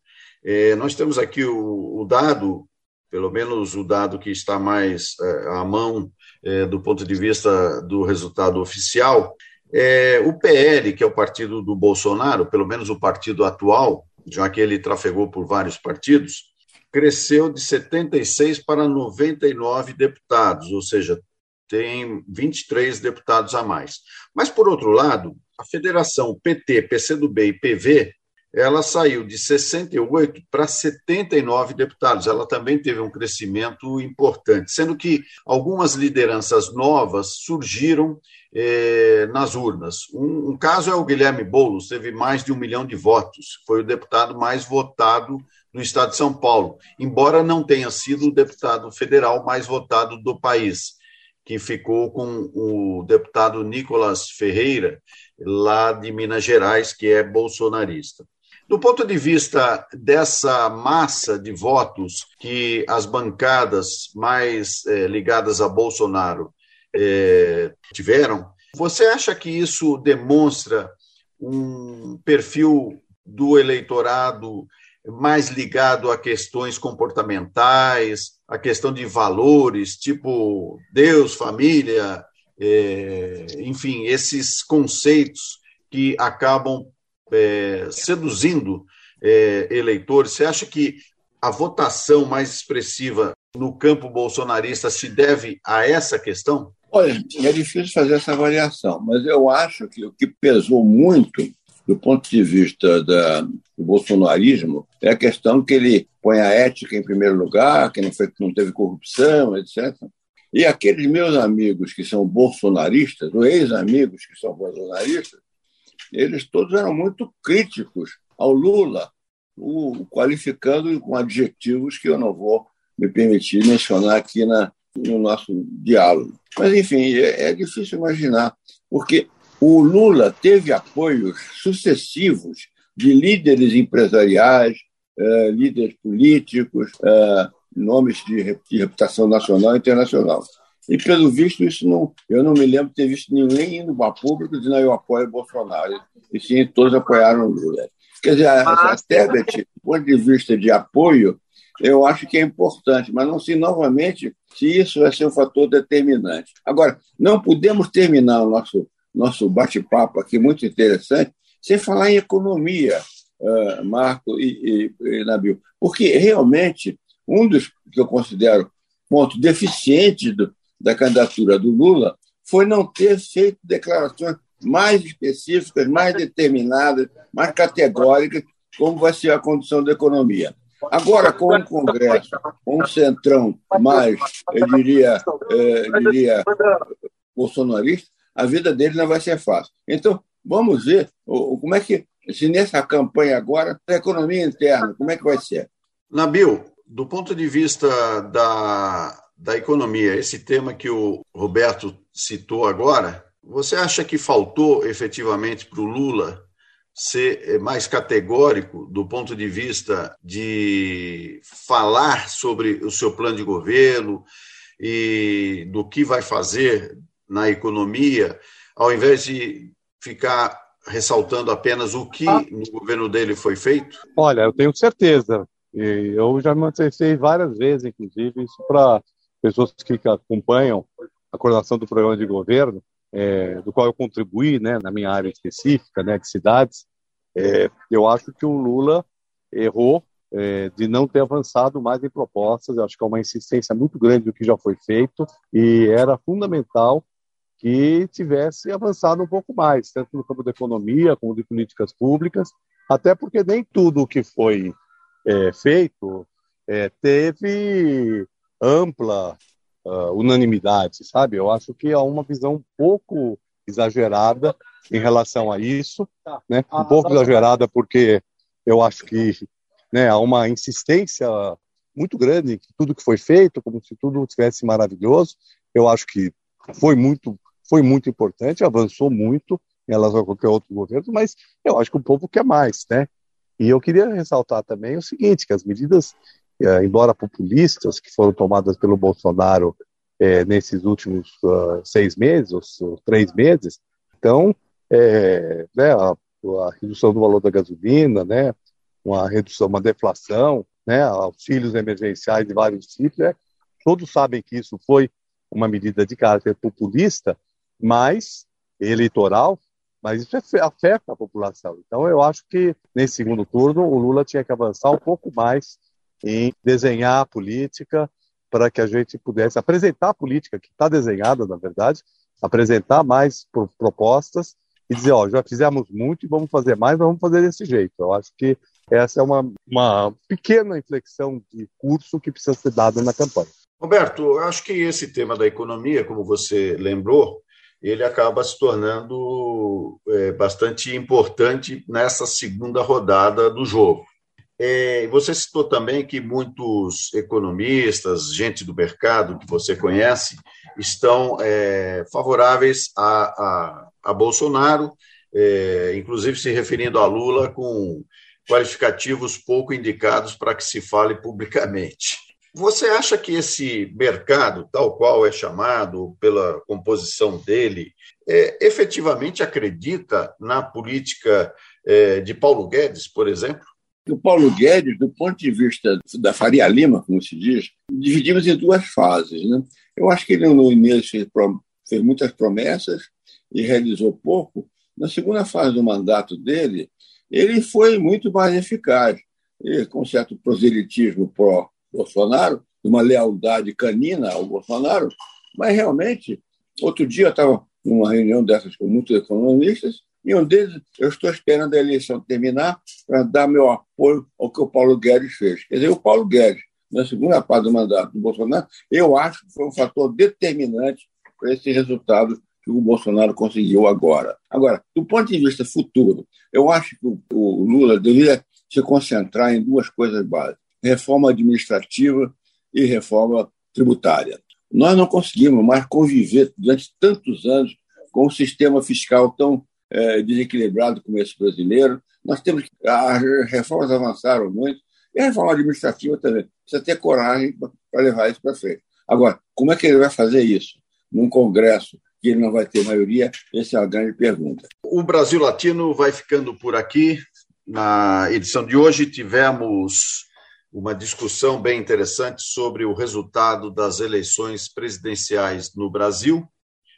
É, nós temos aqui o, o, dado, pelo menos o dado que está mais é, à mão é, do ponto de vista do resultado oficial, é, o PL, que é o partido do Bolsonaro, pelo menos o partido atual, já que ele trafegou por vários partidos, cresceu de 76 para 99 deputados, ou seja, tem 23 deputados a mais. Mas, por outro lado, a federação PT, PCdoB e PV, ela saiu de 68 para 79 deputados. Ela também teve um crescimento importante, sendo que algumas lideranças novas surgiram eh, nas urnas. Um, um, caso é o Guilherme Boulos, teve mais de um milhão de votos, foi o deputado mais votado no estado de São Paulo, embora não tenha sido o deputado federal mais votado do país, que ficou com o deputado Nicolas Ferreira, lá de Minas Gerais, que é bolsonarista. Do ponto de vista dessa massa de votos que as bancadas mais eh, ligadas a Bolsonaro é, tiveram. Você acha que isso demonstra um perfil do eleitorado mais ligado a questões comportamentais, a questão de valores, tipo Deus, família, é, enfim, esses conceitos que acabam é, seduzindo é, eleitores. Você acha que a votação mais expressiva no campo bolsonarista se deve a essa questão? Olha, é difícil fazer essa avaliação, mas eu acho que o que pesou muito do ponto de vista da, do bolsonarismo é a questão que ele põe a ética em primeiro lugar, que não, foi, não teve corrupção, etc. E aqueles meus amigos que são bolsonaristas, ou ex-amigos que são bolsonaristas, eles todos eram muito críticos ao Lula, o qualificando com adjetivos que eu não vou me permitir mencionar aqui na, no nosso diálogo. Mas, enfim, é, é difícil imaginar, porque o Lula teve apoios sucessivos de líderes empresariais, uh, líderes políticos, uh, nomes de, reputação nacional e internacional. E, pelo visto, isso não, eu não me lembro de ter visto ninguém indo para público dizendo que eu apoio Bolsonaro. E sim, todos apoiaram o Lula. Quer dizer, a, a Tebet, do ponto de vista de apoio, eu acho que é importante, mas não sei novamente se isso vai ser um fator determinante. Agora, não podemos terminar o nosso, nosso bate-papo aqui, muito interessante, sem falar em economia, uh, Marco e, e, e Nabil, porque realmente um dos que eu considero pontos deficientes do, da candidatura do Lula foi não ter feito declarações mais específicas, mais determinadas, mais categóricas, como vai ser a condição da economia. Agora, com um Congresso, com um centrão mais, eu diria, eu diria bolsonarista, a vida dele não vai ser fácil. Então, vamos ver como é que, se nessa campanha agora, a economia interna, como é que vai ser? Nabil, do ponto de vista da, da economia, esse tema que o Roberto citou agora, você acha que faltou efetivamente para o Lula ser mais categórico do ponto de vista de falar sobre o seu plano de governo e do que vai fazer na economia, ao invés de ficar ressaltando apenas o que no governo dele foi feito? Olha, eu tenho certeza. Eu já manifestei várias vezes, inclusive, isso para pessoas que acompanham a coordenação do programa de governo, é, do qual eu contribuí, né, na minha área específica, né, de cidades. É, eu acho que o Lula errou é, de não ter avançado mais em propostas. Eu acho que é uma insistência muito grande do que já foi feito e era fundamental que tivesse avançado um pouco mais, tanto no campo da economia como de políticas públicas, até porque nem tudo o que foi é, feito é, teve ampla uh, unanimidade, sabe? Eu acho que há uma visão um pouco exagerada em relação a isso, né? Um pouco exagerada porque eu acho que né, há uma insistência muito grande em tudo que foi feito, como se tudo tivesse maravilhoso. Eu acho que foi muito, foi muito importante, avançou muito em relação a qualquer outro governo, mas eu acho que o povo quer mais, né? E eu queria ressaltar também o seguinte, que as medidas embora populistas, que foram tomadas pelo Bolsonaro é, nesses últimos uh, seis meses, ou, três meses, então, é, né, a, a, redução do valor da gasolina, né, uma redução, uma deflação, né, auxílios emergenciais de vários tipos, né, todos sabem que isso foi uma medida de caráter populista, mas eleitoral, mas isso afeta a população. Então, eu acho que nesse segundo turno o Lula tinha que avançar um pouco mais em desenhar a política para que a gente pudesse apresentar a política que está desenhada, na verdade, apresentar mais propostas e dizer, ó, já fizemos muito e vamos fazer mais, vamos fazer desse jeito. Eu acho que essa é uma, uma pequena inflexão de curso que precisa ser dada na campanha. Roberto, eu acho que esse tema da economia, como você lembrou, ele acaba se tornando é, bastante importante nessa segunda rodada do jogo. É, você citou também que muitos economistas, gente do mercado que você conhece, estão é, favoráveis a, a, a Bolsonaro, é, inclusive se referindo a Lula com qualificativos pouco indicados para que se fale publicamente. Você acha que esse mercado, tal qual é chamado pela composição dele, é, efetivamente acredita na política é, de Paulo Guedes, por exemplo? O Paulo Guedes, do ponto de vista da Faria Lima, como se diz, dividimos em duas fases. Né? Eu acho que ele, no início, fez, fez muitas promessas e realizou pouco. Na segunda fase do mandato dele, ele foi muito mais eficaz. E, com certo proselitismo pró-Bolsonaro, uma lealdade canina ao Bolsonaro, mas realmente, outro dia eu estava numa reunião dessas com muitos economistas, e um deles, eu estou esperando a eleição terminar para dar meu apoio ao que o Paulo Guedes fez. Quer dizer, o Paulo Guedes, na segunda parte do mandato do Bolsonaro, eu acho que foi um fator determinante para esse resultado que o Bolsonaro conseguiu agora. Agora, do ponto de vista futuro, eu acho que o Lula deveria se concentrar em duas coisas básicas: reforma administrativa e reforma tributária. Nós não conseguimos mais conviver durante tantos anos com um sistema fiscal tão é, desequilibrado como esse brasileiro. Nós temos as reformas avançaram muito e a reforma administrativa também. Precisa ter coragem para levar isso para frente. Agora, como é que ele vai fazer isso? Num Congresso que ele não vai ter maioria? Essa é a grande pergunta. O Brasil Latino vai ficando por aqui. Na edição de hoje tivemos uma discussão bem interessante sobre o resultado das eleições presidenciais no Brasil.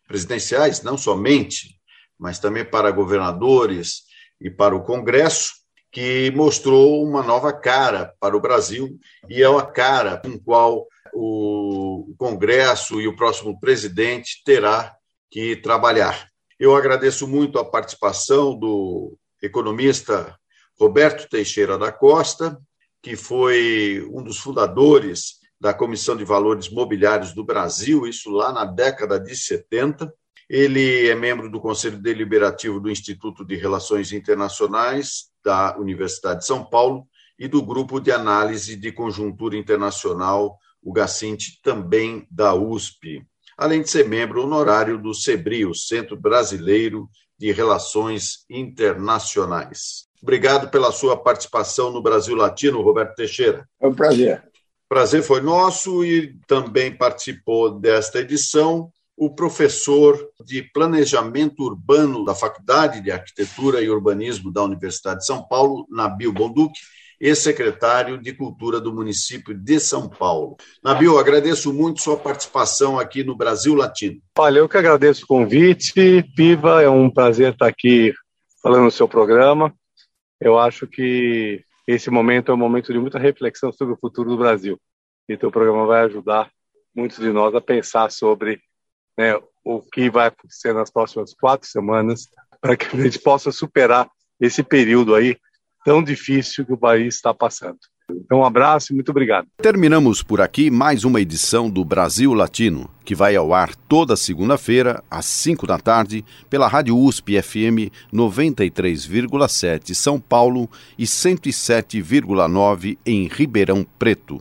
Presidenciais, não somente, mas também para governadores e para o Congresso, que mostrou uma nova cara para o Brasil e é a cara com qual o Congresso e o próximo presidente terá que trabalhar. Eu agradeço muito a participação do economista Roberto Teixeira da Costa, que foi um dos fundadores da Comissão de Valores Mobiliários do Brasil, isso lá na década de 70. Ele é membro do Conselho Deliberativo do Instituto de Relações Internacionais da Universidade de São Paulo e do Grupo de Análise de Conjuntura Internacional, o GACINT, também da USP, além de ser membro honorário do CEBRI, o Centro Brasileiro de Relações Internacionais. Obrigado pela sua participação no Brasil Latino, Roberto Teixeira. É um prazer. Prazer foi nosso e também participou desta edição o professor de Planejamento Urbano da Faculdade de Arquitetura e Urbanismo da Universidade de São Paulo, Nabil Bonduque, ex-secretário de Cultura do município de São Paulo. Nabil, agradeço muito sua participação aqui no Brasil Latino. Olha, eu que agradeço o convite. Piva, é um prazer estar aqui falando no seu programa. Eu acho que esse momento é um momento de muita reflexão sobre o futuro do Brasil. E teu programa vai ajudar muitos de nós a pensar sobre né, o que vai acontecer nas próximas quatro semanas para que a gente possa superar esse período aí tão difícil que o país está passando. Então, um abraço e muito obrigado. Terminamos por aqui mais uma edição do Brasil Latino, que vai ao ar toda segunda-feira, às 5 da tarde, pela Rádio USP FM 93,7 São Paulo e 107,9 em Ribeirão Preto.